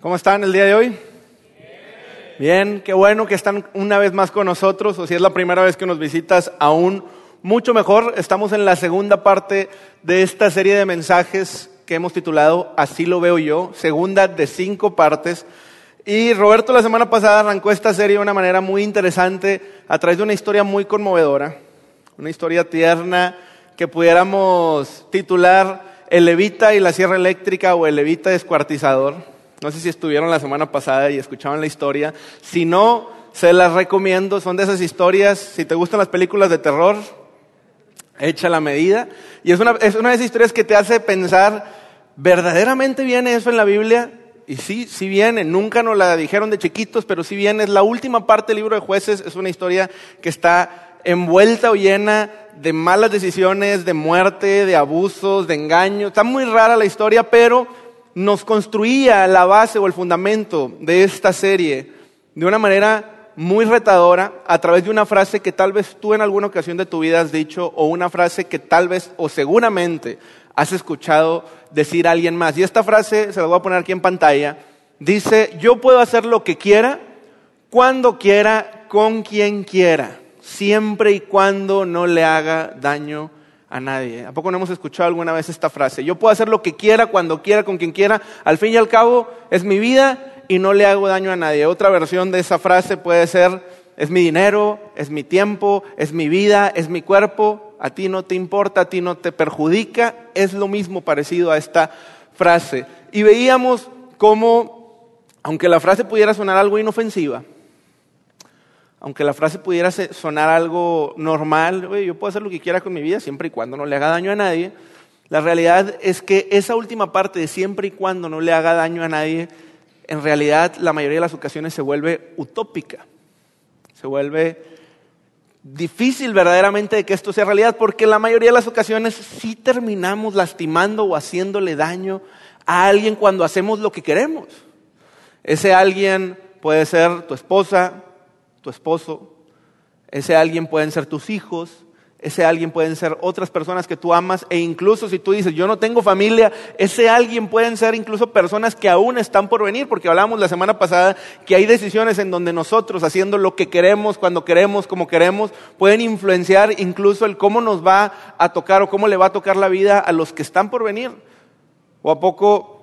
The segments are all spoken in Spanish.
¿Cómo están el día de hoy? Bien, qué bueno que están una vez más con nosotros, o si es la primera vez que nos visitas, aún mucho mejor. Estamos en la segunda parte de esta serie de mensajes que hemos titulado Así lo veo yo, segunda de cinco partes. Y Roberto la semana pasada arrancó esta serie de una manera muy interesante a través de una historia muy conmovedora, una historia tierna que pudiéramos titular El levita y la sierra eléctrica o El levita descuartizador. No sé si estuvieron la semana pasada y escuchaban la historia. Si no, se las recomiendo. Son de esas historias, si te gustan las películas de terror, echa la medida. Y es una, es una de esas historias que te hace pensar, ¿verdaderamente viene eso en la Biblia? Y sí, sí viene, nunca nos la dijeron de chiquitos, pero sí viene. Es la última parte del libro de jueces, es una historia que está envuelta o llena de malas decisiones, de muerte, de abusos, de engaños. Está muy rara la historia, pero nos construía la base o el fundamento de esta serie de una manera muy retadora a través de una frase que tal vez tú en alguna ocasión de tu vida has dicho o una frase que tal vez o seguramente has escuchado decir a alguien más. Y esta frase, se la voy a poner aquí en pantalla, dice, yo puedo hacer lo que quiera, cuando quiera, con quien quiera, siempre y cuando no le haga daño a nadie. ¿A poco no hemos escuchado alguna vez esta frase? Yo puedo hacer lo que quiera, cuando quiera, con quien quiera. Al fin y al cabo, es mi vida y no le hago daño a nadie. Otra versión de esa frase puede ser, es mi dinero, es mi tiempo, es mi vida, es mi cuerpo. A ti no te importa, a ti no te perjudica. Es lo mismo parecido a esta frase. Y veíamos cómo, aunque la frase pudiera sonar algo inofensiva, aunque la frase pudiera sonar algo normal, yo puedo hacer lo que quiera con mi vida siempre y cuando no le haga daño a nadie, la realidad es que esa última parte de siempre y cuando no le haga daño a nadie, en realidad la mayoría de las ocasiones se vuelve utópica, se vuelve difícil verdaderamente de que esto sea realidad, porque la mayoría de las ocasiones sí terminamos lastimando o haciéndole daño a alguien cuando hacemos lo que queremos. Ese alguien puede ser tu esposa, tu esposo, ese alguien pueden ser tus hijos, ese alguien pueden ser otras personas que tú amas e incluso si tú dices yo no tengo familia, ese alguien pueden ser incluso personas que aún están por venir, porque hablamos la semana pasada que hay decisiones en donde nosotros haciendo lo que queremos, cuando queremos, como queremos, pueden influenciar incluso el cómo nos va a tocar o cómo le va a tocar la vida a los que están por venir. ¿O a poco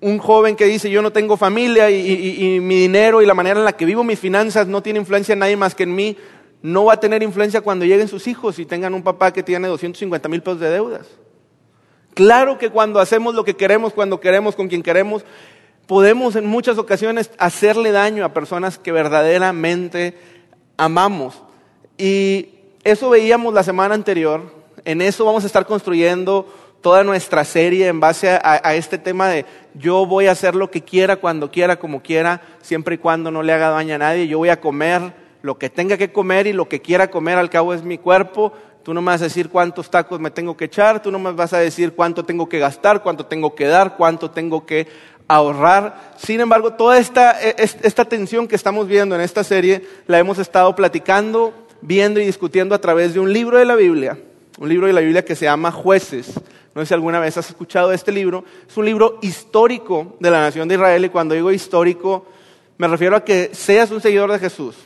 un joven que dice yo no tengo familia y, mi dinero y la manera en la que vivo mis finanzas no tiene influencia en nadie más que en mí, no va a tener influencia cuando lleguen sus hijos y tengan un papá que tiene 250 mil pesos de deudas. Claro que cuando hacemos lo que queremos, cuando queremos, con quien queremos, podemos en muchas ocasiones hacerle daño a personas que verdaderamente amamos. Y eso veíamos la semana anterior, en eso vamos a estar construyendo toda nuestra serie en base a, este tema de yo voy a hacer lo que quiera, cuando quiera, como quiera, siempre y cuando no le haga daño a nadie. Yo voy a comer lo que tenga que comer y lo que quiera comer, al cabo es mi cuerpo. Tú no me vas a decir cuántos tacos me tengo que echar, tú no me vas a decir cuánto tengo que gastar, cuánto tengo que dar, cuánto tengo que ahorrar. Sin embargo, toda esta, e, esta tensión que estamos viendo en esta serie la hemos estado platicando, viendo y discutiendo a través de un libro de la Biblia, un libro de la Biblia que se llama Jueces. No sé si alguna vez has escuchado este libro. Es un libro histórico de la nación de Israel y cuando digo histórico me refiero a que seas un seguidor de Jesús,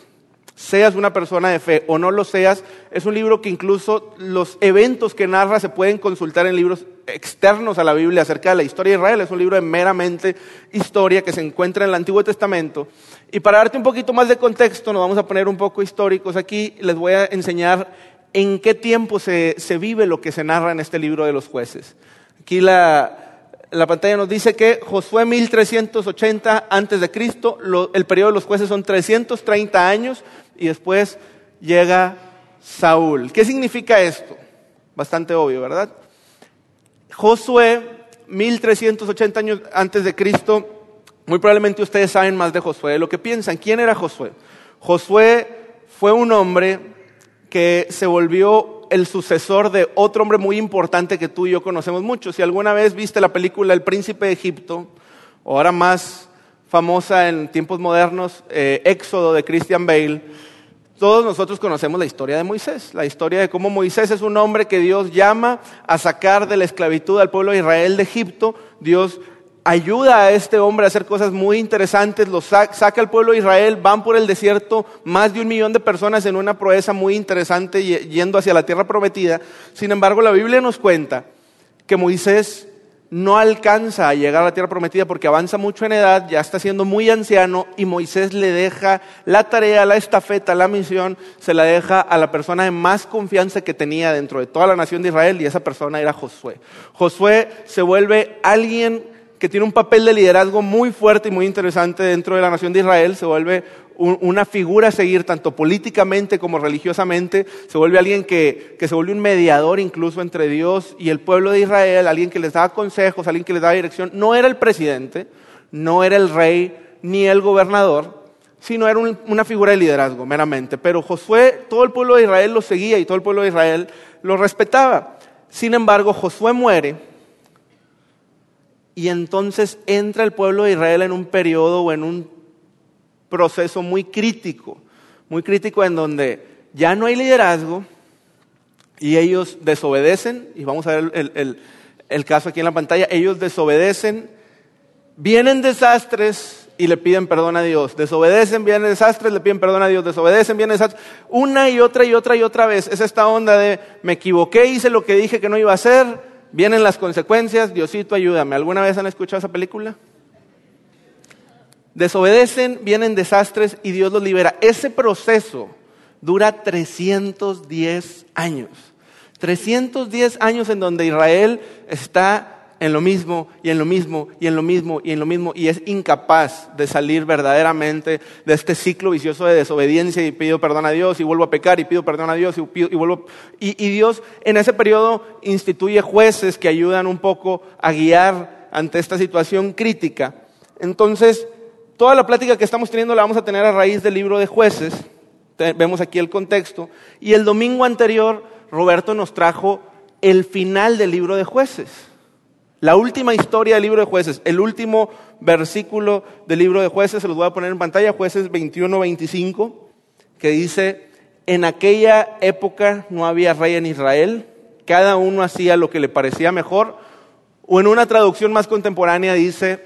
seas una persona de fe o no lo seas, es un libro que incluso los eventos que narra se pueden consultar en libros externos a la Biblia acerca de la historia de Israel. Es un libro de meramente historia que se encuentra en el Antiguo Testamento. Y para darte un poquito más de contexto, nos vamos a poner un poco históricos aquí. Les voy a enseñar en qué tiempo se, vive lo que se narra en este libro de los jueces. Aquí la, la pantalla nos dice que Josué 1380 antes de Cristo, el periodo de los jueces son 330 años y después llega Saúl. ¿Qué significa esto? Bastante obvio, ¿verdad? Josué 1380 años antes de Cristo, muy probablemente ustedes saben más de Josué, de lo que piensan. ¿Quién era Josué? Josué fue un hombre que se volvió el sucesor de otro hombre muy importante que tú y yo conocemos mucho. Si alguna vez viste la película El Príncipe de Egipto, o ahora más famosa en tiempos modernos, eh, Éxodo de Christian Bale, todos nosotros conocemos la historia de Moisés, la historia de cómo Moisés es un hombre que Dios llama a sacar de la esclavitud al pueblo de Israel de Egipto. Dios ayuda a este hombre a hacer cosas muy interesantes, lo saca al pueblo de Israel, van por el desierto, más de un millón de personas en una proeza muy interesante yendo hacia la tierra prometida. Sin embargo, la Biblia nos cuenta que Moisés no alcanza a llegar a la tierra prometida porque avanza mucho en edad, ya está siendo muy anciano y Moisés le deja la tarea, la estafeta, la misión, se la deja a la persona de más confianza que tenía dentro de toda la nación de Israel y esa persona era Josué. Josué se vuelve alguien que tiene un papel de liderazgo muy fuerte y muy interesante dentro de la nación de Israel, se vuelve una figura a seguir tanto políticamente como religiosamente, se vuelve alguien que, que, se vuelve un mediador incluso entre Dios y el pueblo de Israel, alguien que les daba consejos, alguien que les daba dirección. No era el presidente, no era el rey ni el gobernador, sino era una figura de liderazgo meramente. Pero Josué, todo el pueblo de Israel lo seguía y todo el pueblo de Israel lo respetaba. Sin embargo, Josué muere y entonces entra el pueblo de Israel en un periodo o en un proceso muy crítico, muy crítico en donde ya no hay liderazgo y ellos desobedecen, y vamos a ver el, caso aquí en la pantalla, ellos desobedecen, vienen desastres y le piden perdón a Dios, desobedecen, vienen desastres, le piden perdón a Dios, desobedecen, vienen desastres, una y otra y otra y otra vez, es esta onda de me equivoqué, hice lo que dije que no iba a hacer, Vienen las consecuencias, Diosito ayúdame. ¿Alguna vez han escuchado esa película? Desobedecen, vienen desastres y Dios los libera. Ese proceso dura 310 años. 310 años en donde Israel está en lo mismo y en lo mismo y en lo mismo y en lo mismo y es incapaz de salir verdaderamente de este ciclo vicioso de desobediencia y pido perdón a Dios y vuelvo a pecar y pido perdón a Dios y, vuelvo y, y Dios en ese periodo instituye jueces que ayudan un poco a guiar ante esta situación crítica. Entonces, toda la plática que estamos teniendo la vamos a tener a raíz del libro de jueces. Vemos aquí el contexto. Y el domingo anterior, Roberto nos trajo el final del libro de jueces. La última historia del libro de jueces, el último versículo del libro de jueces, se los voy a poner en pantalla, jueces 21-25, que dice, en aquella época no había rey en Israel, cada uno hacía lo que le parecía mejor, o en una traducción más contemporánea dice,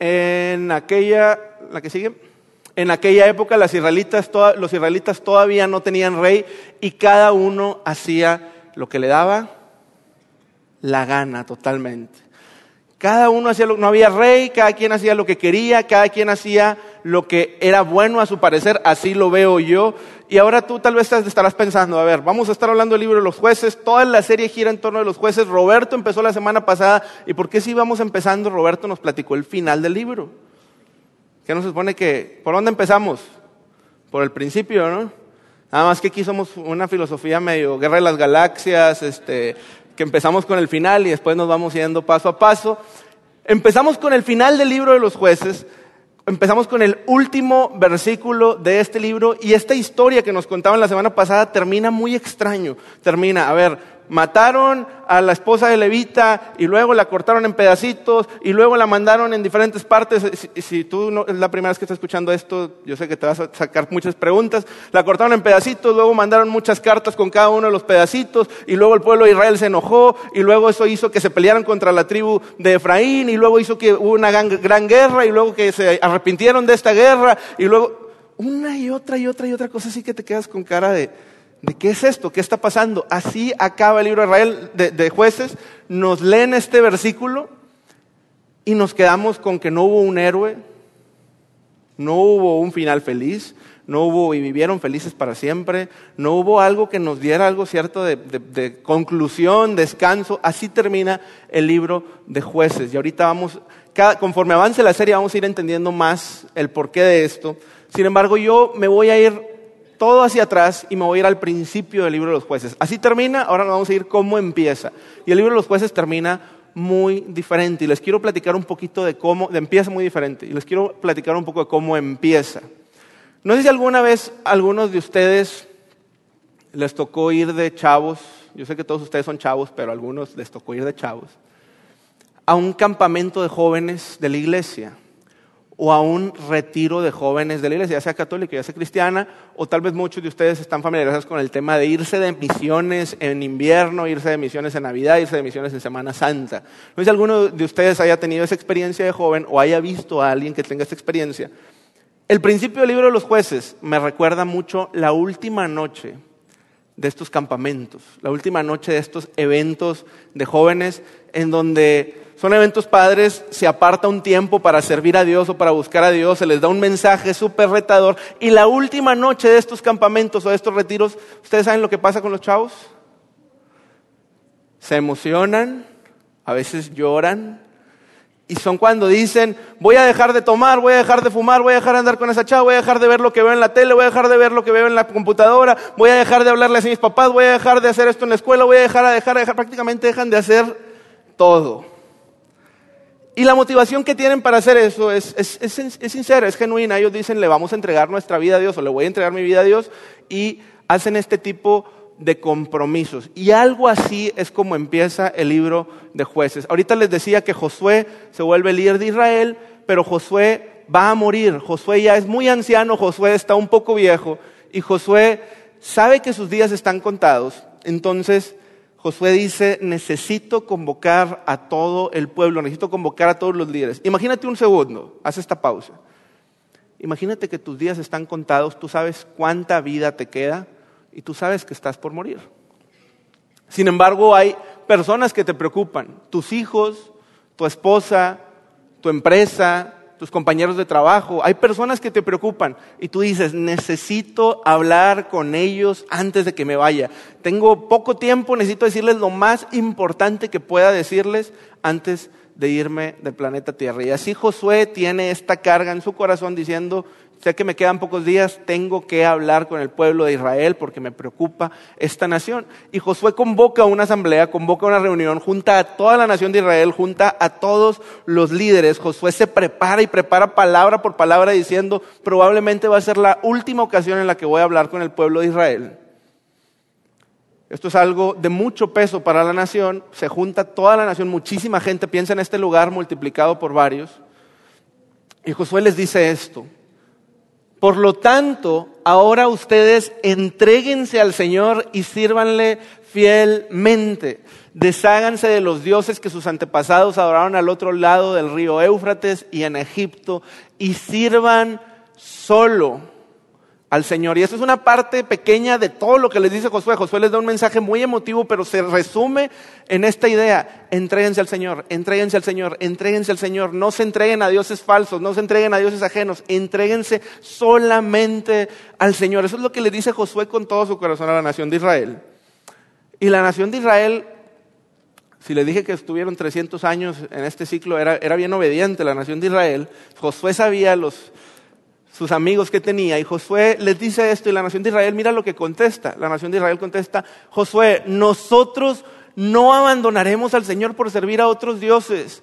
en aquella, la que sigue, en aquella época los israelitas todavía no tenían rey y cada uno hacía lo que le daba la gana totalmente. Cada uno hacía lo no había rey, cada quien hacía lo que quería, cada quien hacía lo que era bueno a su parecer, así lo veo yo. Y ahora tú tal vez estarás pensando, a ver, vamos a estar hablando del libro de los jueces, toda la serie gira en torno de los jueces. Roberto empezó la semana pasada, ¿y por qué si vamos empezando? Roberto nos platicó el final del libro. ¿Qué nos supone que, por dónde empezamos? Por el principio, ¿no? Nada más que aquí somos una filosofía medio guerra de las galaxias, este, que empezamos con el final y después nos vamos yendo paso a paso. Empezamos con el final del libro de los jueces, empezamos con el último versículo de este libro y esta historia que nos contaban la semana pasada termina muy extraño. Termina, a ver, mataron a la esposa de Levita y luego la cortaron en pedacitos y luego la mandaron en diferentes partes. Si, tú no, es la primera vez que estás escuchando esto, yo sé que te vas a sacar muchas preguntas. La cortaron en pedacitos, luego mandaron muchas cartas con cada uno de los pedacitos y luego el pueblo de Israel se enojó y luego eso hizo que se pelearan contra la tribu de Efraín y luego hizo que hubo una gran, gran guerra y luego que se arrepintieron de esta guerra y luego una y otra y otra y otra cosa así que te quedas con cara de ¿De qué es esto? ¿Qué está pasando? Así acaba el libro de Israel de, jueces. Nos leen este versículo y nos quedamos con que no hubo un héroe, no hubo un final feliz, no hubo y vivieron felices para siempre, no hubo algo que nos diera algo cierto de, conclusión, descanso. Así termina el libro de jueces. Y ahorita vamos, conforme avance la serie, vamos a ir entendiendo más el porqué de esto. Sin embargo, yo me voy a ir todo hacia atrás y me voy a ir al principio del libro de los jueces. Así termina, ahora nos vamos a ir cómo empieza. Y el libro de los jueces termina muy diferente y les quiero platicar un poquito de cómo, de empieza muy diferente y les quiero platicar un poco de cómo empieza. No sé si alguna vez algunos de ustedes les tocó ir de chavos, yo sé que todos ustedes son chavos, pero a algunos les tocó ir de chavos, a un campamento de jóvenes de la iglesia o a un retiro de jóvenes de la iglesia, ya sea católica, ya sea cristiana, o tal vez muchos de ustedes están familiarizados con el tema de irse de misiones en invierno, irse de misiones en Navidad, irse de misiones en Semana Santa. No sé si alguno de ustedes haya tenido esa experiencia de joven o haya visto a alguien que tenga esa experiencia. El principio del libro de los jueces me recuerda mucho la última noche de estos campamentos, la última noche de estos eventos de jóvenes en donde son eventos padres, se aparta un tiempo para servir a Dios o para buscar a Dios, se les da un mensaje súper retador y la última noche de estos campamentos o de estos retiros, ¿ustedes saben lo que pasa con los chavos? Se emocionan, a veces lloran, y son cuando dicen, voy a dejar de tomar, voy a dejar de fumar, voy a dejar de andar con esa chava, voy a dejar de ver lo que veo en la tele, voy a dejar de ver lo que veo en la computadora, voy a dejar de hablarle a mis papás, voy a dejar de hacer esto en la escuela, voy a dejar, a dejar, dejar, prácticamente dejan de hacer todo. Y la motivación que tienen para hacer eso es, es, es, sincera, es genuina. Ellos dicen, le vamos a entregar nuestra vida a Dios o le voy a entregar mi vida a Dios y hacen este tipo de compromisos. Y algo así es como empieza el libro de jueces. Ahorita les decía que Josué se vuelve líder de Israel, pero Josué va a morir. Josué ya es muy anciano, Josué está un poco viejo y Josué sabe que sus días están contados. Entonces Josué dice, necesito convocar a todo el pueblo, necesito convocar a todos los líderes. Imagínate un segundo, haz esta pausa. Imagínate que tus días están contados, tú sabes cuánta vida te queda y tú sabes que estás por morir. Sin embargo, hay personas que te preocupan, tus hijos, tu esposa, tu empresa, tus compañeros de trabajo, hay personas que te preocupan y tú dices, necesito hablar con ellos antes de que me vaya. Tengo poco tiempo, necesito decirles lo más importante que pueda decirles antes de irme del planeta Tierra. Y así Josué tiene esta carga en su corazón diciendo, sé que me quedan pocos días, tengo que hablar con el pueblo de Israel porque me preocupa esta nación. Y Josué convoca una asamblea, convoca una reunión, junta a toda la nación de Israel, junta a todos los líderes. Josué se prepara y prepara palabra por palabra diciendo, probablemente va a ser la última ocasión en la que voy a hablar con el pueblo de Israel. Esto es algo de mucho peso para la nación, se junta toda la nación, muchísima gente piensa en este lugar multiplicado por varios. Y Josué les dice esto, por lo tanto, ahora ustedes entréguense al Señor y sírvanle fielmente. Desháganse de los dioses que sus antepasados adoraron al otro lado del río Éufrates y en Egipto y sirvan solo al Señor. Y eso es una parte pequeña de todo lo que les dice Josué. Josué les da un mensaje muy emotivo, pero se resume en esta idea. Entréguense al Señor, entréguense al Señor, entréguense al Señor. No se entreguen a dioses falsos, no se entreguen a dioses ajenos, entréguense solamente al Señor. Eso es lo que le dice Josué con todo su corazón a la nación de Israel. Y la nación de Israel, si le dije que estuvieron 300 años en este ciclo, era, era bien obediente la nación de Israel. Josué sabía los sus amigos que tenía. Y Josué les dice esto y la nación de Israel, mira lo que contesta. La nación de Israel contesta, Josué, nosotros no abandonaremos al Señor por servir a otros dioses.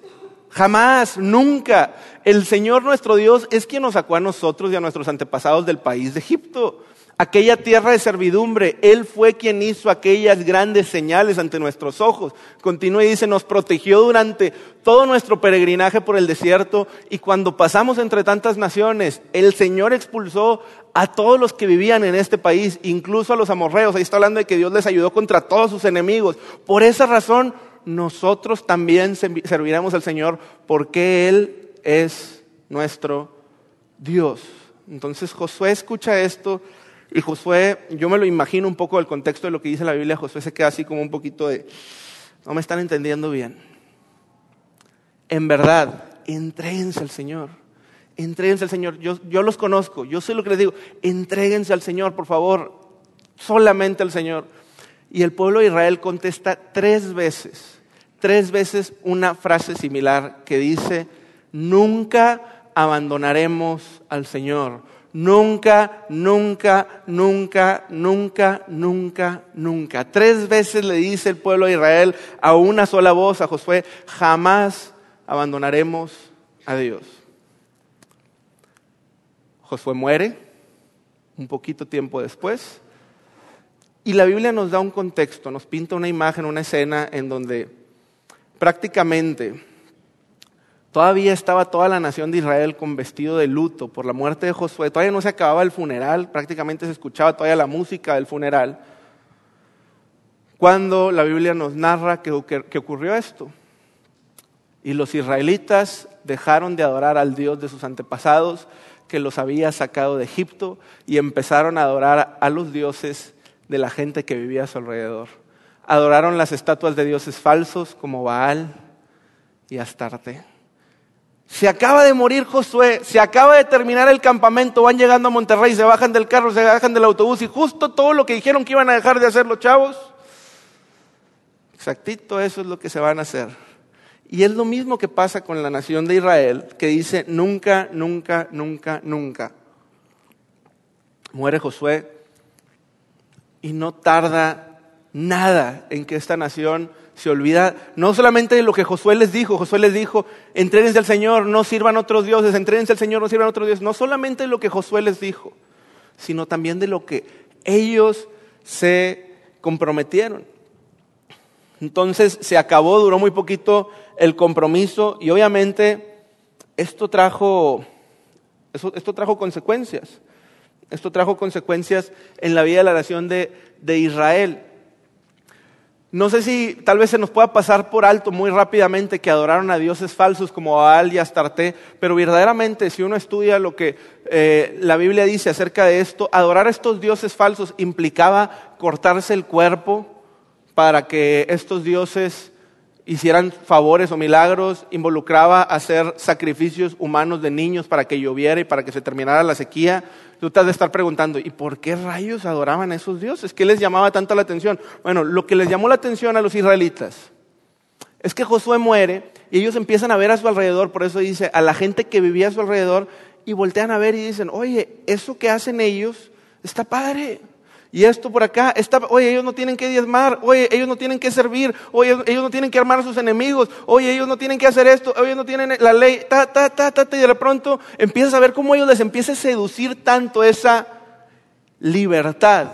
Jamás, nunca. El Señor nuestro Dios es quien nos sacó a nosotros y a nuestros antepasados del país de Egipto aquella tierra de servidumbre. Él fue quien hizo aquellas grandes señales ante nuestros ojos. Continúa y dice, nos protegió durante todo nuestro peregrinaje por el desierto y cuando pasamos entre tantas naciones, el Señor expulsó a todos los que vivían en este país, incluso a los amorreos. Ahí está hablando de que Dios les ayudó contra todos sus enemigos. Por esa razón, nosotros también serviremos al Señor porque Él es nuestro Dios. Entonces Josué escucha esto y Josué, yo me lo imagino un poco del contexto de lo que dice la Biblia, Josué se queda así como un poquito de, no me están entendiendo bien. En verdad, entréguense al Señor, entréguense al Señor. Yo, yo los conozco, yo sé lo que les digo, entréguense al Señor, por favor, solamente al Señor. Y el pueblo de Israel contesta tres veces, tres veces una frase similar que dice, nunca abandonaremos al Señor Nunca, nunca, nunca, nunca, nunca, nunca. Tres veces le dice el pueblo de Israel a una sola voz a Josué, jamás abandonaremos a Dios. Josué muere un poquito tiempo después y la Biblia nos da un contexto, nos pinta una imagen, una escena en donde prácticamente Todavía estaba toda la nación de Israel con vestido de luto por la muerte de Josué. Todavía no se acababa el funeral, prácticamente se escuchaba todavía la música del funeral. Cuando la Biblia nos narra que, ocurrió esto. Y los israelitas dejaron de adorar al Dios de sus antepasados que los había sacado de Egipto y empezaron a adorar a los dioses de la gente que vivía a su alrededor. Adoraron las estatuas de dioses falsos como Baal y Astarte. Se acaba de morir Josué, se acaba de terminar el campamento, van llegando a Monterrey, se bajan del carro, se bajan del autobús y justo todo lo que dijeron que iban a dejar de hacer los chavos, exactito eso es lo que se van a hacer. Y es lo mismo que pasa con la nación de Israel, que dice nunca, nunca, nunca, nunca. Muere Josué y no tarda nada en que esta nación se olvida no solamente de lo que Josué les dijo, Josué les dijo, entréguense al Señor, no sirvan otros dioses, entréguense al Señor, no sirvan otros dioses, no solamente de lo que Josué les dijo, sino también de lo que ellos se comprometieron. Entonces se acabó, duró muy poquito el compromiso y obviamente esto trajo, esto, trajo consecuencias. Esto trajo consecuencias en la vida de la nación de, de Israel. No sé si tal vez se nos pueda pasar por alto muy rápidamente que adoraron a dioses falsos como Baal y Astarte, pero verdaderamente si uno estudia lo que eh, la Biblia dice acerca de esto, adorar a estos dioses falsos implicaba cortarse el cuerpo para que estos dioses hicieran favores o milagros, involucraba hacer sacrificios humanos de niños para que lloviera y para que se terminara la sequía, Tú te has de estar preguntando, ¿y por qué rayos adoraban a esos dioses? ¿Qué les llamaba tanto la atención? Bueno, lo que les llamó la atención a los israelitas es que Josué muere y ellos empiezan a ver a su alrededor, por eso dice, a la gente que vivía a su alrededor, y voltean a ver y dicen, oye, eso que hacen ellos está padre. Y esto por acá, está, oye, ellos no tienen que diezmar, oye, ellos no tienen que servir, oye, ellos no tienen que armar a sus enemigos, oye, ellos no tienen que hacer esto, ellos no tienen la ley, ta, ta, ta, ta y de pronto empiezas a ver cómo ellos les empieza a seducir tanto esa libertad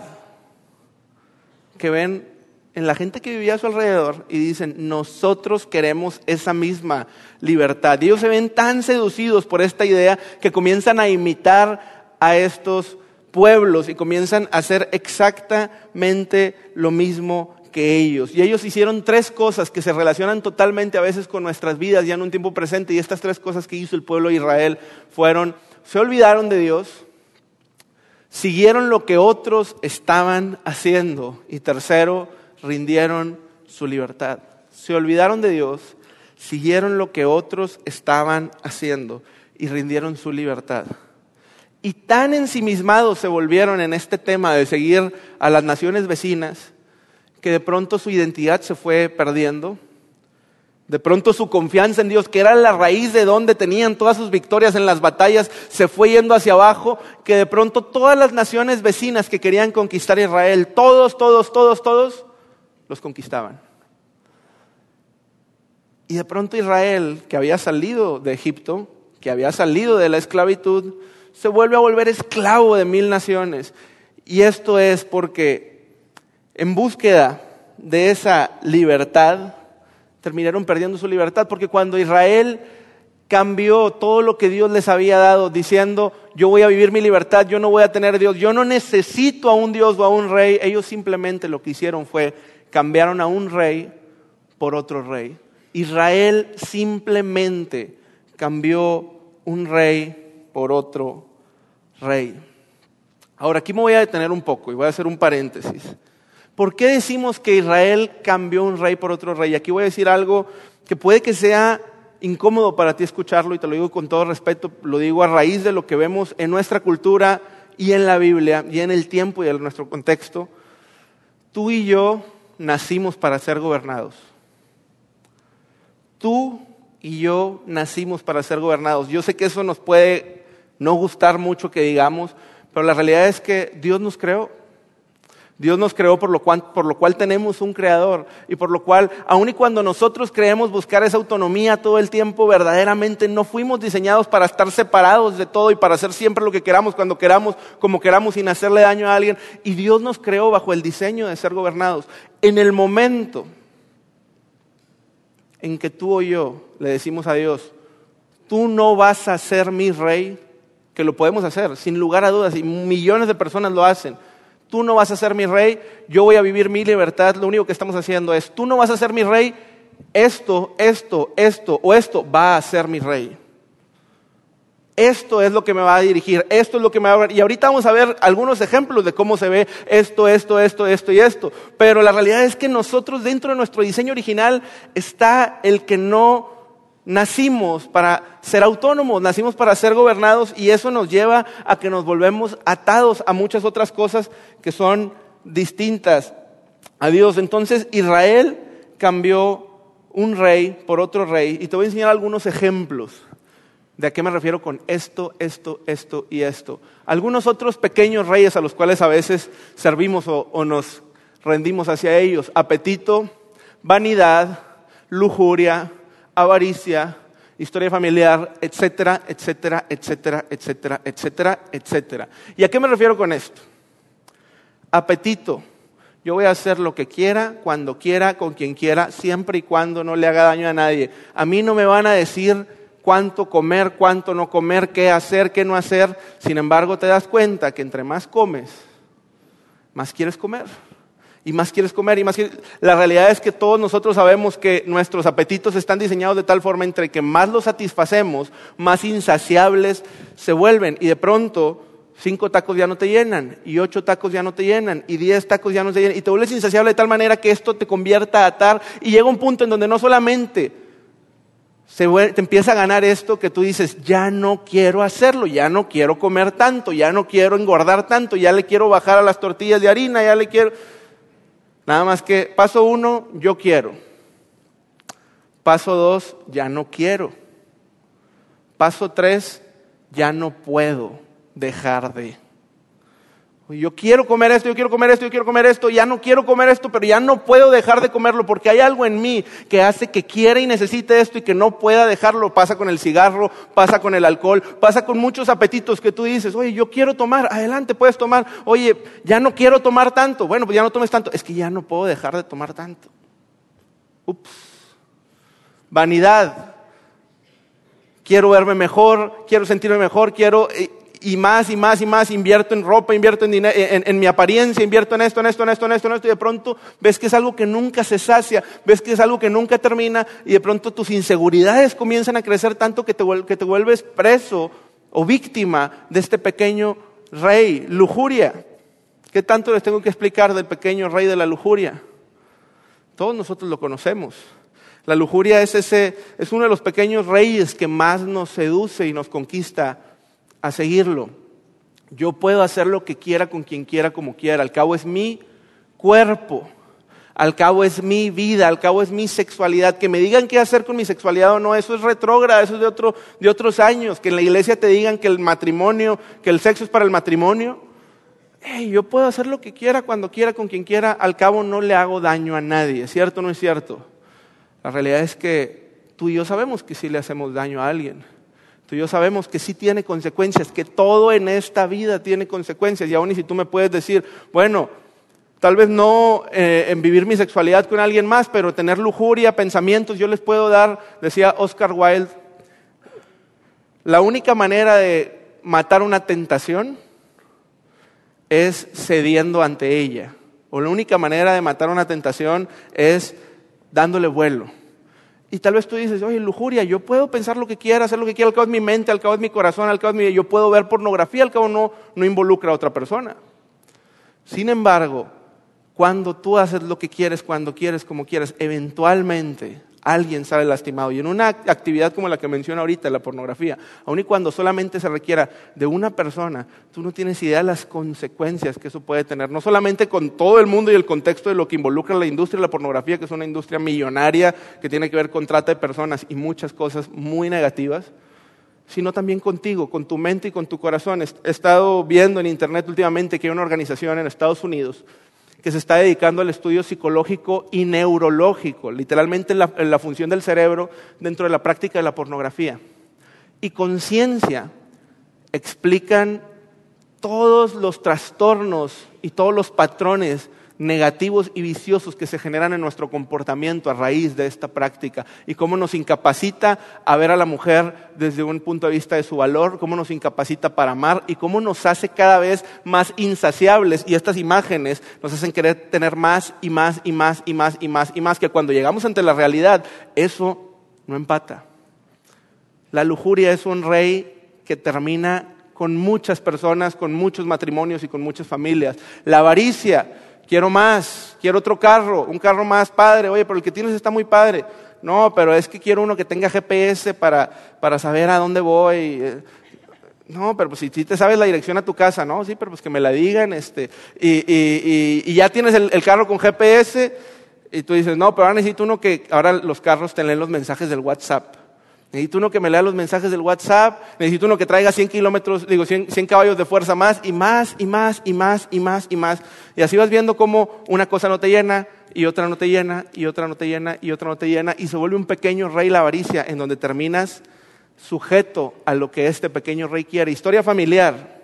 que ven en la gente que vivía a su alrededor y dicen, nosotros queremos esa misma libertad. Y ellos se ven tan seducidos por esta idea que comienzan a imitar a estos pueblos y comienzan a hacer exactamente lo mismo que ellos. Y ellos hicieron tres cosas que se relacionan totalmente a veces con nuestras vidas ya en un tiempo presente. Y estas tres cosas que hizo el pueblo de Israel fueron, se olvidaron de Dios, siguieron lo que otros estaban haciendo y tercero, rindieron su libertad. Se olvidaron de Dios, siguieron lo que otros estaban haciendo y rindieron su libertad. Y tan ensimismados se volvieron en este tema de seguir a las naciones vecinas que de pronto su identidad se fue perdiendo. De pronto su confianza en Dios, que era la raíz de donde tenían todas sus victorias en las batallas, se fue yendo hacia abajo, que de pronto todas las naciones vecinas que querían conquistar Israel, todos, todos, todos, todos, los conquistaban. Y de pronto Israel, que había salido de Egipto, que había salido de la esclavitud, se vuelve a volver esclavo de mil naciones. Y esto es porque en búsqueda de esa libertad, terminaron perdiendo su libertad, porque cuando Israel cambió todo lo que Dios les había dado, diciendo, yo voy a vivir mi libertad, yo no voy a tener Dios, yo no necesito a un Dios o a un rey, ellos simplemente lo que hicieron fue cambiaron a un rey por otro rey. Israel simplemente cambió un rey por otro rey. Ahora, aquí me voy a detener un poco y voy a hacer un paréntesis. ¿Por qué decimos que Israel cambió un rey por otro rey? Aquí voy a decir algo que puede que sea incómodo para ti escucharlo y te lo digo con todo respeto, lo digo a raíz de lo que vemos en nuestra cultura y en la Biblia y en el tiempo y en nuestro contexto. Tú y yo nacimos para ser gobernados. Tú y yo nacimos para ser gobernados. Yo sé que eso nos puede no gustar mucho que digamos, pero la realidad es que Dios nos creó. Dios nos creó por lo, cual, por lo cual tenemos un creador y por lo cual, aun y cuando nosotros creemos buscar esa autonomía todo el tiempo, verdaderamente no fuimos diseñados para estar separados de todo y para hacer siempre lo que queramos, cuando queramos, como queramos, sin hacerle daño a alguien. Y Dios nos creó bajo el diseño de ser gobernados. En el momento en que tú o yo le decimos a Dios, tú no vas a ser mi rey, que lo podemos hacer, sin lugar a dudas, y millones de personas lo hacen. Tú no vas a ser mi rey, yo voy a vivir mi libertad, lo único que estamos haciendo es, tú no vas a ser mi rey, esto, esto, esto o esto va a ser mi rey. Esto es lo que me va a dirigir, esto es lo que me va a... Y ahorita vamos a ver algunos ejemplos de cómo se ve esto, esto, esto, esto y esto. Pero la realidad es que nosotros dentro de nuestro diseño original está el que no nacimos para ser autónomos, nacimos para ser gobernados y eso nos lleva a que nos volvemos atados a muchas otras cosas que son distintas a Dios. Entonces Israel cambió un rey por otro rey y te voy a enseñar algunos ejemplos ¿De a qué me refiero con esto, esto, esto y esto? Algunos otros pequeños reyes a los cuales a veces servimos o, nos rendimos hacia ellos. Apetito, vanidad, lujuria, avaricia, historia familiar, etcétera, etcétera, etcétera, etcétera, etcétera, etcétera. ¿Y a qué me refiero con esto? Apetito. Yo voy a hacer lo que quiera, cuando quiera, con quien quiera, siempre y cuando no le haga daño a nadie. A mí no me van a decir cuánto comer, cuánto no comer, qué hacer, qué no hacer. Sin embargo, te das cuenta que entre más comes, más quieres comer. Y más quieres comer y más quieres... La realidad es que todos nosotros sabemos que nuestros apetitos están diseñados de tal forma entre que más los satisfacemos, más insaciables se vuelven. Y de pronto, cinco tacos ya no te llenan, y ocho tacos ya no te llenan, y diez tacos ya no te llenan, y te vuelves insaciable de tal manera que esto te convierta a atar, y llega un punto en donde no solamente te empieza a ganar esto que tú dices, ya no quiero hacerlo, ya no quiero comer tanto, ya no quiero engordar tanto, ya le quiero bajar a las tortillas de harina, ya le quiero... Nada más que paso uno, yo quiero. Paso dos, ya no quiero. Paso tres, ya no puedo dejar de. Yo quiero comer esto, yo quiero comer esto, yo quiero comer esto, ya no quiero comer esto, pero ya no puedo dejar de comerlo porque hay algo en mí que hace que quiera y necesite esto y que no pueda dejarlo. Pasa con el cigarro, pasa con el alcohol, pasa con muchos apetitos que tú dices, oye, yo quiero tomar, adelante, puedes tomar. Oye, ya no quiero tomar tanto. Bueno, pues ya no tomes tanto. Es que ya no puedo dejar de tomar tanto. Ups. Vanidad. Quiero verme mejor, quiero sentirme mejor, quiero eh, y más y más y más invierto en ropa, invierto en, en, mi apariencia, invierto en esto, en esto, en esto, en esto, en esto, y de pronto ves que es algo que nunca se sacia, ves que es algo que nunca termina, y de pronto tus inseguridades comienzan a crecer tanto que te, que te vuelves preso o víctima de este pequeño rey, lujuria. ¿Qué tanto les tengo que explicar del pequeño rey de la lujuria? Todos nosotros lo conocemos. La lujuria es, ese, es uno de los pequeños reyes que más nos seduce y nos conquista a seguirlo. Yo puedo hacer lo que quiera con quien quiera, como quiera. Al cabo es mi cuerpo. Al cabo es mi vida, al cabo es mi sexualidad. Que me digan qué hacer con mi sexualidad o no, eso es retrógrado, eso es de, otro, de otros años. Que en la iglesia te digan que el matrimonio, que el sexo es para el matrimonio. yo puedo hacer lo que quiera, cuando quiera, con quien quiera. Al cabo no le hago daño a nadie. ¿Cierto o no es cierto? La realidad es que tú y yo sabemos que sí le hacemos daño a alguien. Tú y yo sabemos que sí tiene consecuencias, que todo en esta vida tiene consecuencias. Y aún y si tú me puedes decir, bueno, tal vez no eh, en vivir mi sexualidad con alguien más, pero tener lujuria, pensamientos, yo les puedo dar, decía Oscar Wilde, la única manera de matar una tentación es cediendo ante ella. O la única manera de matar una tentación es dándole vuelo. Y tal vez tú dices, oye, lujuria, yo puedo pensar lo que quiera, hacer lo que quiera, al cabo es mi mente, al cabo es mi corazón, al cabo es mi... Yo puedo ver pornografía, al cabo no, no involucra a otra persona. Sin embargo, cuando tú haces lo que quieres, cuando quieres, como quieres, eventualmente alguien sale lastimado. Y en una actividad como la que menciona ahorita, la pornografía, aun y cuando solamente se requiera de una persona, tú no tienes idea de las consecuencias que eso puede tener, no solamente con todo el mundo y el contexto de lo que involucra la industria de la pornografía, que es una industria millonaria que tiene que ver con trata de personas y muchas cosas muy negativas, sino también contigo, con tu mente y con tu corazón. He estado viendo en internet últimamente que hay una organización en Estados Unidos que se está dedicando al estudio psicológico y neurológico, literalmente en la, función del cerebro dentro de la práctica de la pornografía. Y conciencia explican todos los trastornos y todos los patrones negativos y viciosos que se generan en nuestro comportamiento a raíz de esta práctica y cómo nos incapacita a ver a la mujer desde un punto de vista de su valor, cómo nos incapacita para amar y cómo nos hace cada vez más insaciables y estas imágenes nos hacen querer tener más y más y más y más y más y más que cuando llegamos ante la realidad eso no empata. La lujuria es un rey que termina con muchas personas, con muchos matrimonios y con muchas familias. La avaricia quiero más, quiero otro carro, un carro más padre, oye, pero el que tienes está muy padre. No, pero es que quiero uno que tenga GPS para, para saber a dónde voy. No, pero pues si, te sabes la dirección a tu casa, no, sí, pero pues que me la digan, este, y, y, y, ya tienes el, el, carro con GPS, y tú dices, no, pero ahora necesito uno que, ahora los carros te leen los mensajes del WhatsApp. Necesito uno que me lea los mensajes del WhatsApp, necesito uno que traiga 100 kilómetros, digo 100, caballos de fuerza más y más y más y más y más y más. Y así vas viendo cómo una cosa no te llena y otra no te llena y otra no te llena y otra no te llena y se vuelve un pequeño rey la avaricia en donde terminas sujeto a lo que este pequeño rey quiere. Historia familiar.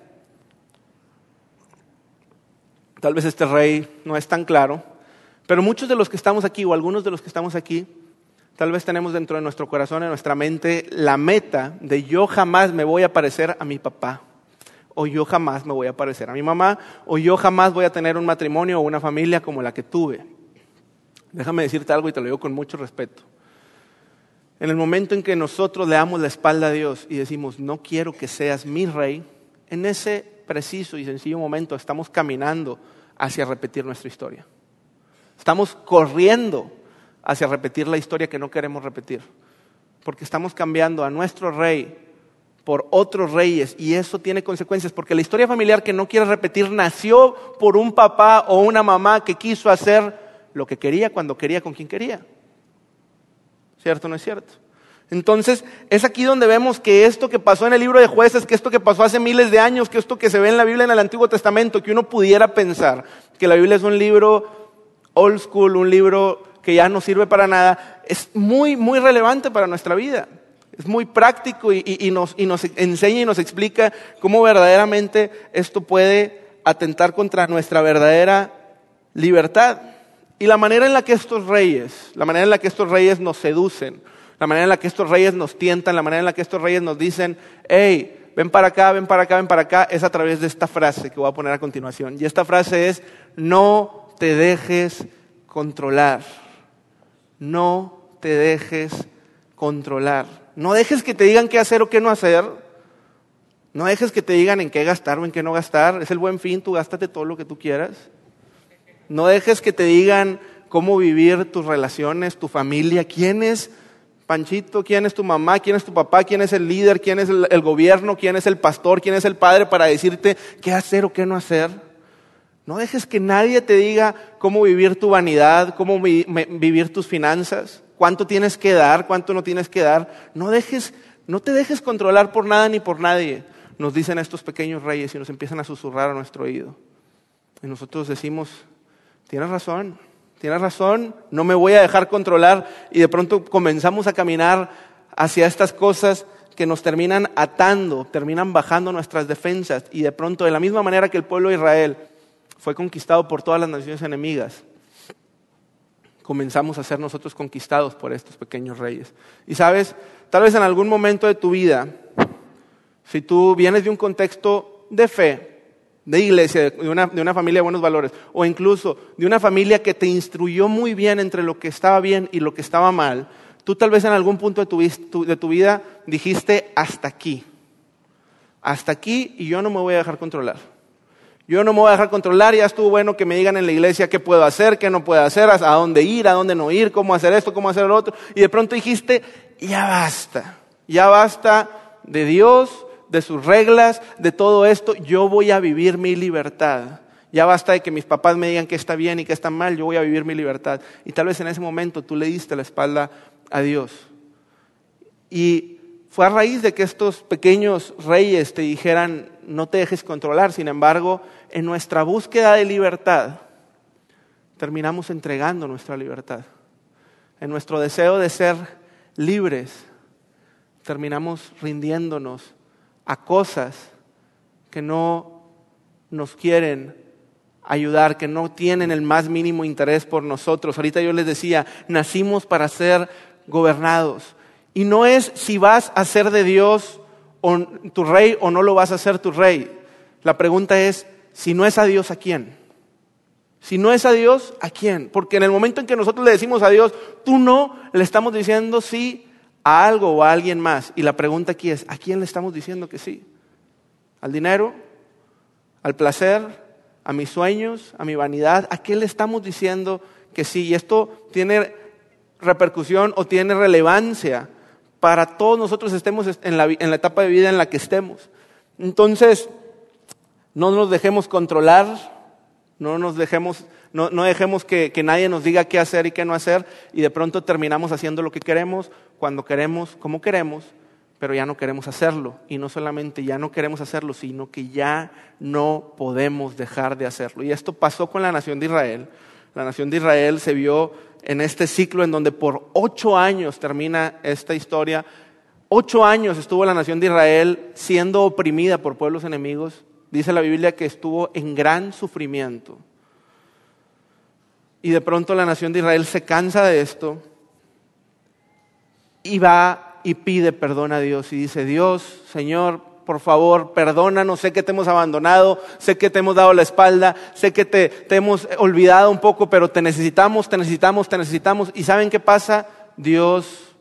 Tal vez este rey no es tan claro, pero muchos de los que estamos aquí o algunos de los que estamos aquí Tal vez tenemos dentro de nuestro corazón, en nuestra mente, la meta de yo jamás me voy a parecer a mi papá, o yo jamás me voy a parecer a mi mamá, o yo jamás voy a tener un matrimonio o una familia como la que tuve. Déjame decirte algo y te lo digo con mucho respeto. En el momento en que nosotros le damos la espalda a Dios y decimos, no quiero que seas mi rey, en ese preciso y sencillo momento estamos caminando hacia repetir nuestra historia. Estamos corriendo hacia repetir la historia que no queremos repetir. Porque estamos cambiando a nuestro rey por otros reyes y eso tiene consecuencias porque la historia familiar que no quiere repetir nació por un papá o una mamá que quiso hacer lo que quería cuando quería con quien quería. ¿Cierto o no es cierto? Entonces, es aquí donde vemos que esto que pasó en el libro de jueces, que esto que pasó hace miles de años, que esto que se ve en la Biblia en el Antiguo Testamento, que uno pudiera pensar que la Biblia es un libro old school, un libro que ya no sirve para nada, es muy, muy relevante para nuestra vida. Es muy práctico y, nos, nos enseña y nos explica cómo verdaderamente esto puede atentar contra nuestra verdadera libertad. Y la manera en la que estos reyes, la manera en la que estos reyes nos seducen, la manera en la que estos reyes nos tientan, la manera en la que estos reyes nos dicen, hey, ven para acá, ven para acá, ven para acá, es a través de esta frase que voy a poner a continuación. Y esta frase es, no te dejes controlar. No te dejes controlar. No dejes que te digan qué hacer o qué no hacer. No dejes que te digan en qué gastar o en qué no gastar. Es el buen fin, tú gástate todo lo que tú quieras. No dejes que te digan cómo vivir tus relaciones, tu familia, quién es Panchito, quién es tu mamá, quién es tu papá, quién es el líder, quién es el, gobierno, quién es el pastor, quién es el padre para decirte qué hacer o qué no hacer. No dejes que nadie te diga cómo vivir tu vanidad, cómo vivir tus finanzas, cuánto tienes que dar, cuánto no tienes que dar. No dejes, no te dejes controlar por nada ni por nadie. Nos dicen estos pequeños reyes y nos empiezan a susurrar a nuestro oído. Y nosotros decimos, tienes razón, tienes razón, no me voy a dejar controlar. Y de pronto comenzamos a caminar hacia estas cosas que nos terminan atando, terminan bajando nuestras defensas. Y de pronto, de la misma manera que el pueblo de Israel fue conquistado por todas las naciones enemigas, comenzamos a ser nosotros conquistados por estos pequeños reyes. Y sabes, tal vez en algún momento de tu vida, si tú vienes de un contexto de fe, de iglesia, de una, de una, familia de buenos valores, o incluso de una familia que te instruyó muy bien entre lo que estaba bien y lo que estaba mal, tú tal vez en algún punto de tu, de tu vida dijiste hasta aquí, hasta aquí y yo no me voy a dejar controlar. Yo no me voy a dejar controlar, ya estuvo bueno que me digan en la iglesia qué puedo hacer, qué no puedo hacer, a dónde ir, a dónde no ir, cómo hacer esto, cómo hacer lo otro. Y de pronto dijiste, ya basta, ya basta de Dios, de sus reglas, de todo esto, yo voy a vivir mi libertad. Ya basta de que mis papás me digan que está bien y que está mal, yo voy a vivir mi libertad. Y tal vez en ese momento tú le diste la espalda a Dios. Y fue a raíz de que estos pequeños reyes te dijeran, no te dejes controlar. Sin embargo, en nuestra búsqueda de libertad, terminamos entregando nuestra libertad. En nuestro deseo de ser libres, terminamos rindiéndonos a cosas que no nos quieren ayudar, que no tienen el más mínimo interés por nosotros. Ahorita yo les decía, nacimos para ser gobernados. Y no es si vas a ser de Dios tu rey o no lo vas a ser tu rey. La pregunta es, si no es a Dios, ¿a quién? Si no es a Dios, ¿a quién? Porque en el momento en que nosotros le decimos a Dios, tú no, le estamos diciendo sí a algo o a alguien más. Y la pregunta aquí es, ¿a quién le estamos diciendo que sí? ¿Al dinero? ¿Al placer? ¿A mis sueños? ¿A mi vanidad? ¿A qué le estamos diciendo que sí? Y esto tiene repercusión o tiene relevancia para todos nosotros estemos en la, en la etapa de vida en la que estemos. Entonces, no nos dejemos controlar, no nos dejemos, no, dejemos que, que, nadie nos diga qué hacer y qué no hacer, y de pronto terminamos haciendo lo que queremos, cuando queremos, como queremos, pero ya no queremos hacerlo. Y no solamente ya no queremos hacerlo, sino que ya no podemos dejar de hacerlo. Y esto pasó con la nación de Israel. La nación de Israel se vio en este ciclo en donde por ocho años termina esta historia. Ocho años estuvo la nación de Israel siendo oprimida por pueblos enemigos. Dice la Biblia que estuvo en gran sufrimiento. Y de pronto la nación de Israel se cansa de esto y va y pide perdón a Dios y dice, Dios, Señor, por favor, perdónanos, sé que te hemos abandonado, sé que te hemos dado la espalda, sé que te, te, hemos olvidado un poco, pero te necesitamos, te necesitamos, te necesitamos. ¿Y saben qué pasa? Dios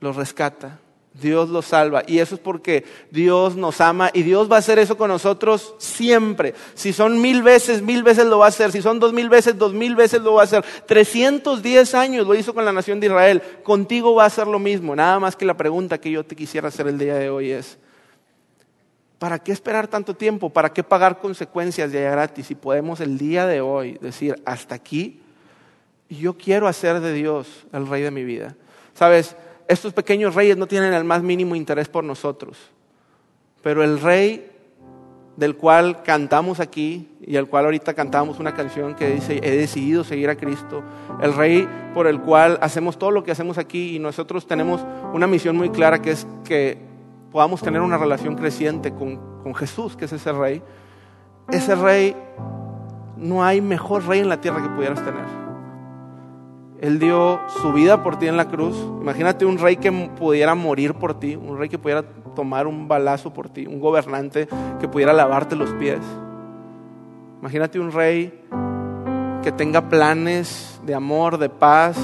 los rescata. Dios los salva. Y eso es porque Dios nos ama y Dios va a hacer eso con nosotros siempre. Si son mil veces, mil veces lo va a hacer. Si son dos mil veces, dos mil veces lo va a hacer. 310 años lo hizo con la nación de Israel. Contigo va a hacer lo mismo. Nada más que la pregunta que yo te quisiera hacer el día de hoy es, ¿para qué esperar tanto tiempo? ¿Para qué pagar consecuencias de gratis? Si podemos el día de hoy decir, hasta aquí, yo quiero hacer de Dios el rey de mi vida. Sabes, estos pequeños reyes no tienen el más mínimo interés por nosotros, pero el rey del cual cantamos aquí y al cual ahorita cantamos una canción que dice, he decidido seguir a Cristo, el rey por el cual hacemos todo lo que hacemos aquí y nosotros tenemos una misión muy clara que es que podamos tener una relación creciente con, con Jesús, que es ese rey. Ese rey, no hay mejor rey en la tierra que pudieras tener. Él dio su vida por ti en la cruz. Imagínate un rey que pudiera morir por ti, un rey que pudiera tomar un balazo por ti, un gobernante que pudiera lavarte los pies. Imagínate un rey que tenga planes de amor, de paz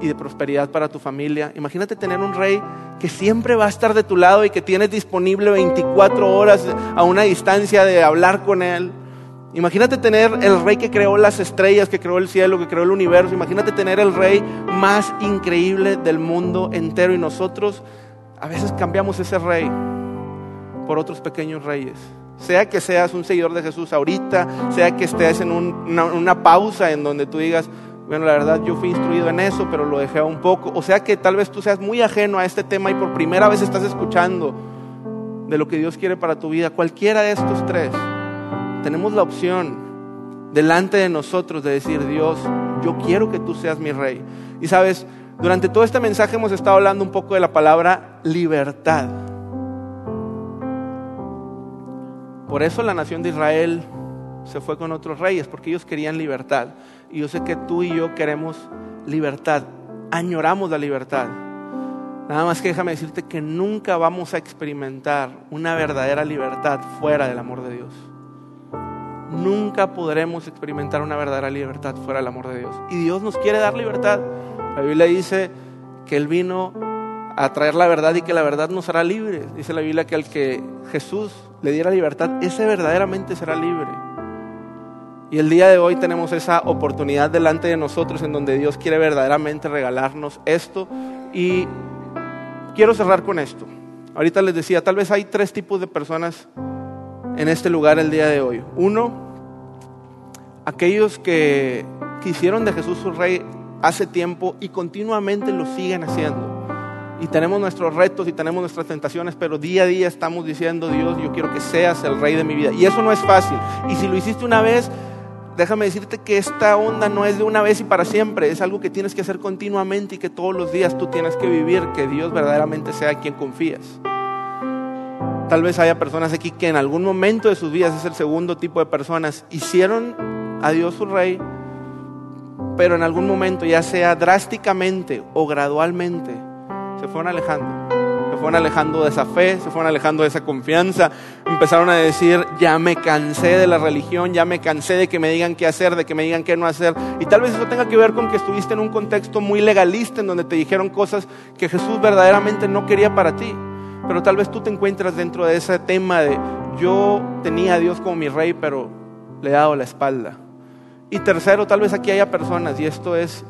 y de prosperidad para tu familia. Imagínate tener un rey que siempre va a estar de tu lado y que tienes disponible 24 horas a una distancia de hablar con él Imagínate tener el rey que creó las estrellas, que creó el cielo, que creó el universo. Imagínate tener el rey más increíble del mundo entero. Y nosotros a veces cambiamos ese rey por otros pequeños reyes. Sea que seas un seguidor de Jesús ahorita, sea que estés en una, pausa en donde tú digas, bueno, la verdad yo fui instruido en eso, pero lo dejé un poco. O sea que tal vez tú seas muy ajeno a este tema y por primera vez estás escuchando de lo que Dios quiere para tu vida. Cualquiera de estos tres tenemos la opción delante de nosotros de decir, Dios, yo quiero que tú seas mi rey. Y sabes, durante todo este mensaje hemos estado hablando un poco de la palabra libertad. Por eso la nación de Israel se fue con otros reyes, porque ellos querían libertad. Y yo sé que tú y yo queremos libertad, añoramos la libertad. Nada más que déjame decirte que nunca vamos a experimentar una verdadera libertad fuera del amor de Dios nunca podremos experimentar una verdadera libertad fuera del amor de Dios. Y Dios nos quiere dar libertad. La Biblia dice que Él vino a traer la verdad y que la verdad nos hará libres. Dice la Biblia que al que Jesús le diera libertad, ese verdaderamente será libre. Y el día de hoy tenemos esa oportunidad delante de nosotros en donde Dios quiere verdaderamente regalarnos esto. Y quiero cerrar con esto. Ahorita les decía, tal vez hay tres tipos de personas en este lugar el día de hoy. Uno, aquellos que quisieron de Jesús su rey hace tiempo y continuamente lo siguen haciendo. Y tenemos nuestros retos y tenemos nuestras tentaciones, pero día a día estamos diciendo, Dios, yo quiero que seas el rey de mi vida. Y eso no es fácil. Y si lo hiciste una vez, déjame decirte que esta onda no es de una vez y para siempre, es algo que tienes que hacer continuamente y que todos los días tú tienes que vivir, que Dios verdaderamente sea quien confías. Tal vez haya personas aquí que en algún momento de sus vidas es el segundo tipo de personas. Hicieron a Dios su rey, pero en algún momento, ya sea drásticamente o gradualmente, se fueron alejando. Fueron alejando de esa fe, se fueron alejando de esa confianza. Empezaron a decir, ya me cansé de la religión, ya me cansé de que me digan qué hacer, de que me digan qué no hacer. Y tal vez eso tenga que ver con que estuviste en un contexto muy legalista, en donde te dijeron cosas que Jesús verdaderamente no quería para ti. Pero tal vez tú te encuentras dentro de ese tema de, yo tenía a Dios como mi rey, pero le he dado la espalda. Y tercero, tal vez aquí haya personas, y esto es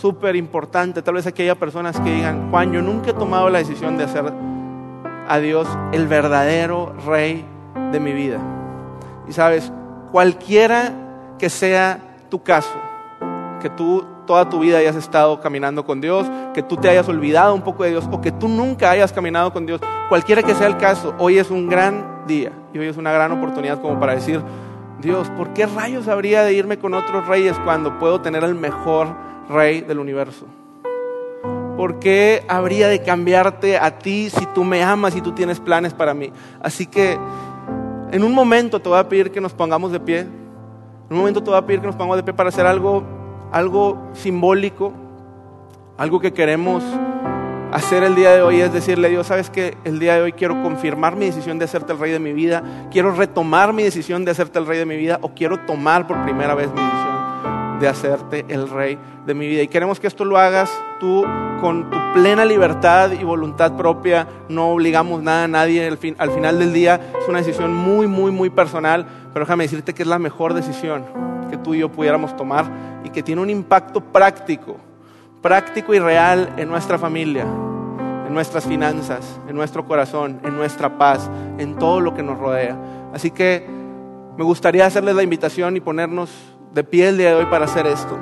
súper importante, tal vez haya personas que digan, Juan, yo nunca he tomado la decisión de hacer a Dios el verdadero rey de mi vida. Y sabes, cualquiera que sea tu caso, que tú toda tu vida hayas estado caminando con Dios, que tú te hayas olvidado un poco de Dios o que tú nunca hayas caminado con Dios, cualquiera que sea el caso, hoy es un gran día y hoy es una gran oportunidad como para decir, Dios, ¿por qué rayos habría de irme con otros reyes cuando puedo tener el mejor rey del universo? ¿Por qué habría de cambiarte a ti si tú me amas y tú tienes planes para mí? Así que en un momento te voy a pedir que nos pongamos de pie. En un momento te voy a pedir que nos pongamos de pie para hacer algo, algo simbólico, algo que queremos hacer el día de hoy es decirle a Dios, sabes que el día de hoy quiero confirmar mi decisión de hacerte el rey de mi vida, quiero retomar mi decisión de hacerte el rey de mi vida o quiero tomar por primera vez mi decisión de hacerte el rey de mi vida. Y queremos que esto lo hagas tú con tu plena libertad y voluntad propia, no obligamos nada a nadie, al, fin, al final del día es una decisión muy, muy, muy personal, pero déjame decirte que es la mejor decisión que tú y yo pudiéramos tomar y que tiene un impacto práctico práctico y real en nuestra familia, en nuestras finanzas, en nuestro corazón, en nuestra paz, en todo lo que nos rodea. Así que me gustaría hacerles la invitación y ponernos de pie el día de hoy para hacer esto.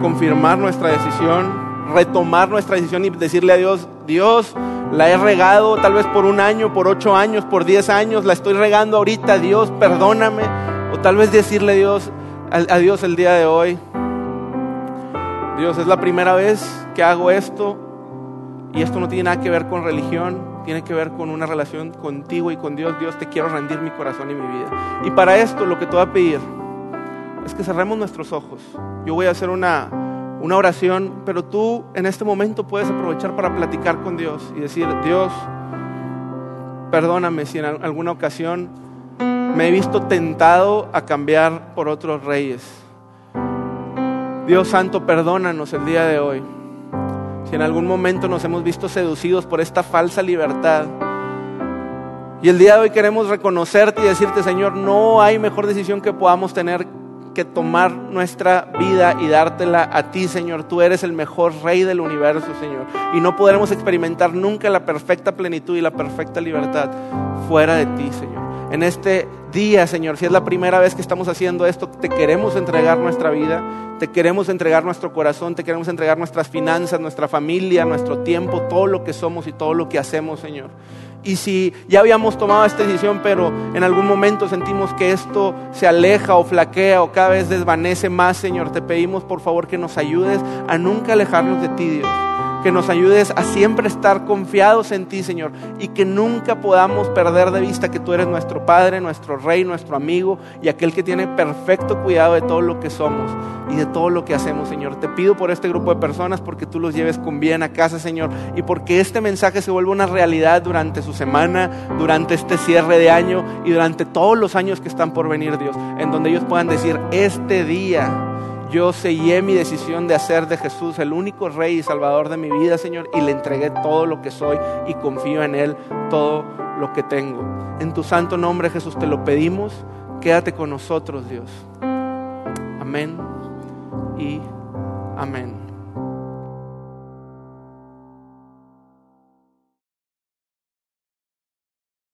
Confirmar nuestra decisión, retomar nuestra decisión y decirle a Dios, Dios, la he regado tal vez por un año, por ocho años, por diez años, la estoy regando ahorita, Dios, perdóname. O tal vez decirle a Dios, a Dios el día de hoy, Dios, es la primera vez que hago esto y esto no tiene nada que ver con religión, tiene que ver con una relación contigo y con Dios. Dios, te quiero rendir mi corazón y mi vida. Y para esto lo que te voy a pedir es que cerremos nuestros ojos. Yo voy a hacer una, una oración, pero tú en este momento puedes aprovechar para platicar con Dios y decir, Dios, perdóname si en alguna ocasión me he visto tentado a cambiar por otros reyes Dios Santo, perdónanos el día de hoy. Si en algún momento nos hemos visto seducidos por esta falsa libertad. Y el día de hoy queremos reconocerte y decirte, Señor, no hay mejor decisión que podamos tener que tomar nuestra vida y dártela a ti, Señor. Tú eres el mejor rey del universo, Señor. Y no podremos experimentar nunca la perfecta plenitud y la perfecta libertad fuera de ti, Señor. En este día, Señor, si es la primera vez que estamos haciendo esto, te queremos entregar nuestra vida, te queremos entregar nuestro corazón, te queremos entregar nuestras finanzas, nuestra familia, nuestro tiempo, todo lo que somos y todo lo que hacemos, Señor. Y si ya habíamos tomado esta decisión, pero en algún momento sentimos que esto se aleja o flaquea o cada vez desvanece más, Señor, te pedimos por favor que nos ayudes a nunca alejarnos de ti, Dios que nos ayudes a siempre estar confiados en ti, Señor, y que nunca podamos perder de vista que tú eres nuestro Padre, nuestro Rey, nuestro amigo y aquel que tiene perfecto cuidado de todo lo que somos y de todo lo que hacemos, Señor. Te pido por este grupo de personas porque tú los lleves con bien a casa, Señor, y porque este mensaje se vuelva una realidad durante su semana, durante este cierre de año y durante todos los años que están por venir, Dios, en donde ellos puedan decir, este día yo sellé mi decisión de hacer de Jesús el único rey y salvador de mi vida, Señor, y le entregué todo lo que soy y confío en Él todo lo que tengo. En tu santo nombre, Jesús, te lo pedimos. Quédate con nosotros, Dios. Amén y amén.